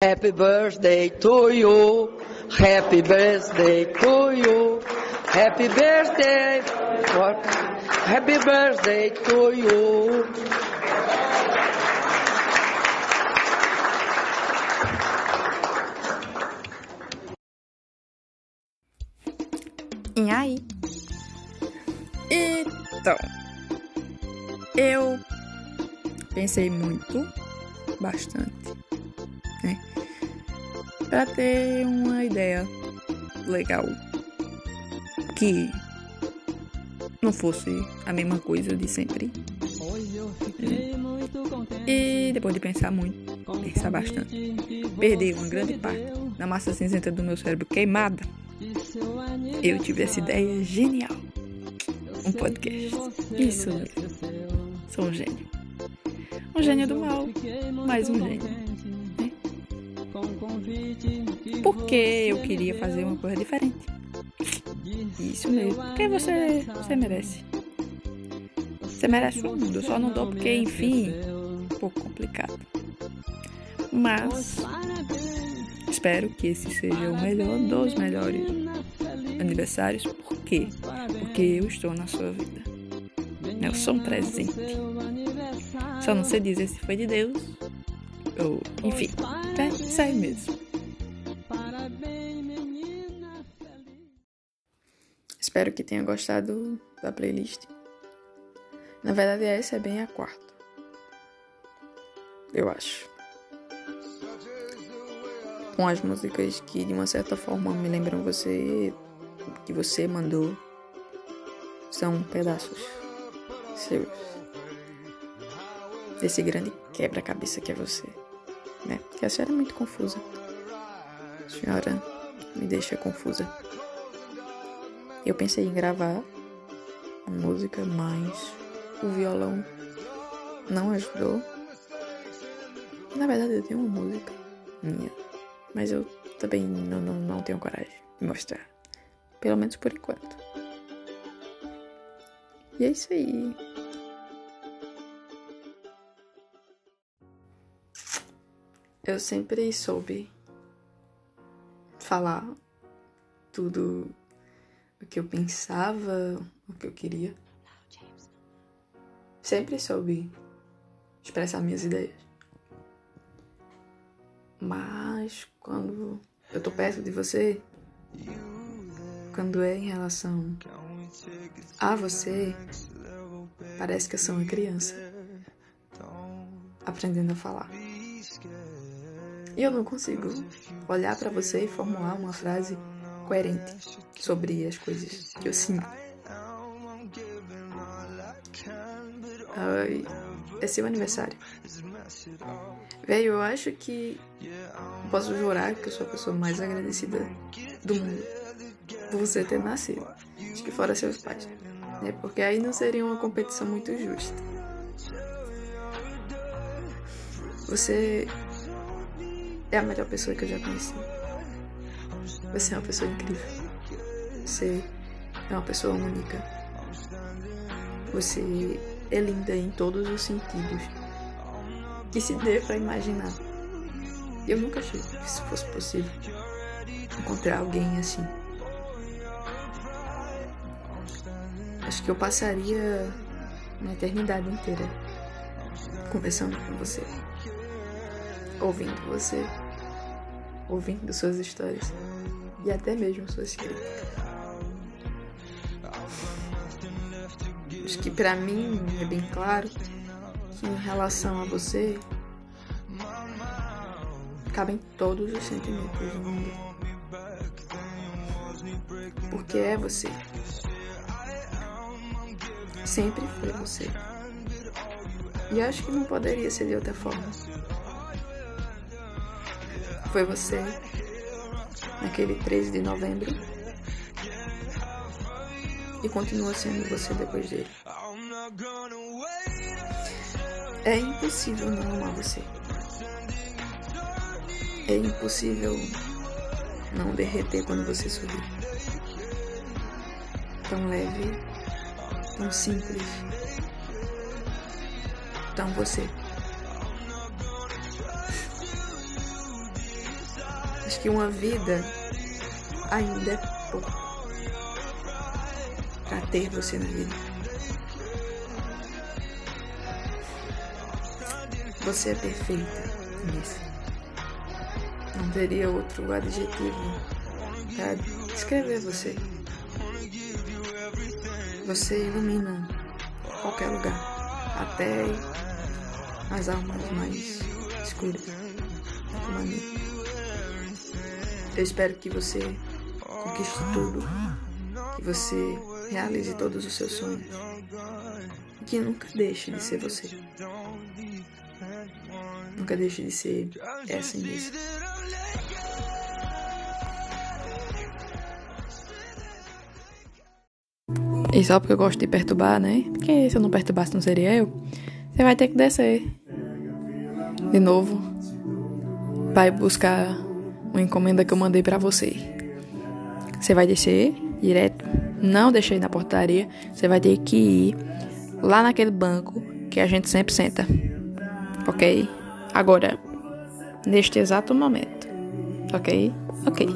Happy birthday to you. Happy birthday to you. Happy birthday. Happy birthday to you. E aí? Então, eu pensei muito, bastante, né? Pra ter uma ideia legal que não fosse a mesma coisa de sempre. E depois de pensar muito, pensar bastante, perder uma grande parte da massa cinzenta do meu cérebro queimada, eu tive essa ideia genial. Um podcast. Isso. Sou um gênio. Um gênio do mal, mais um gênio. Porque eu queria fazer uma coisa diferente. Isso mesmo. Porque você, você merece. Você merece o mundo. Eu só não dou porque, enfim, um pouco complicado. Mas espero que esse seja o melhor dos melhores aniversários. Por quê? Porque eu estou na sua vida. Eu sou um presente. Só não sei dizer se foi de Deus ou, enfim, é isso mesmo. Espero que tenha gostado da playlist. Na verdade, essa é bem a quarta. Eu acho. Com as músicas que de uma certa forma me lembram você, que você mandou. São pedaços seus. Desse grande quebra-cabeça que é você. Né? Porque a senhora é muito confusa. A senhora me deixa confusa. Eu pensei em gravar uma música, mas o violão não ajudou. Na verdade, eu tenho uma música minha, mas eu também não, não, não tenho coragem de mostrar. Pelo menos por enquanto. E é isso aí. Eu sempre soube falar tudo o que eu pensava, o que eu queria. Sempre soube expressar minhas ideias. Mas quando eu tô perto de você, quando é em relação a você, parece que eu sou uma criança aprendendo a falar. E eu não consigo olhar para você e formular uma frase coerente sobre as coisas que eu sinto. Ai, é seu aniversário. Velho, eu acho que posso jurar que eu sou a pessoa mais agradecida do mundo por você ter nascido. Acho que fora seus pais. Né? Porque aí não seria uma competição muito justa. Você é a melhor pessoa que eu já conheci. Você é uma pessoa incrível. Você é uma pessoa única. Você é linda em todos os sentidos que se dê para imaginar. Eu nunca achei que isso fosse possível. Encontrar alguém assim. Acho que eu passaria uma eternidade inteira conversando com você, ouvindo você, ouvindo suas histórias e até mesmo suas críticas. Acho que para mim é bem claro que em relação a você cabem todos os sentimentos do mundo. Porque é você. Sempre foi você. E acho que não poderia ser de outra forma. Foi você naquele 13 de novembro e continua sendo você depois dele. É impossível não amar você. É impossível não derreter quando você sorri. Tão leve, tão simples, tão você. Acho que uma vida ainda é pouco para ter você na vida. Você é perfeita, nisso. Não teria outro adjetivo para descrever você. Você ilumina qualquer lugar, até as almas mais escuras, como a minha. Eu espero que você conquiste tudo, que você realize todos os seus sonhos e que nunca deixe de ser você. Nunca deixe de ser essa mesmo. E só porque eu gosto de perturbar, né? Porque se eu não perturbasse não seria eu. Você vai ter que descer. De novo. Vai buscar uma encomenda que eu mandei para você. Você vai descer direto. Não deixei na portaria. Você vai ter que ir lá naquele banco que a gente sempre senta. Ok? Agora, neste exato momento. Ok? Ok.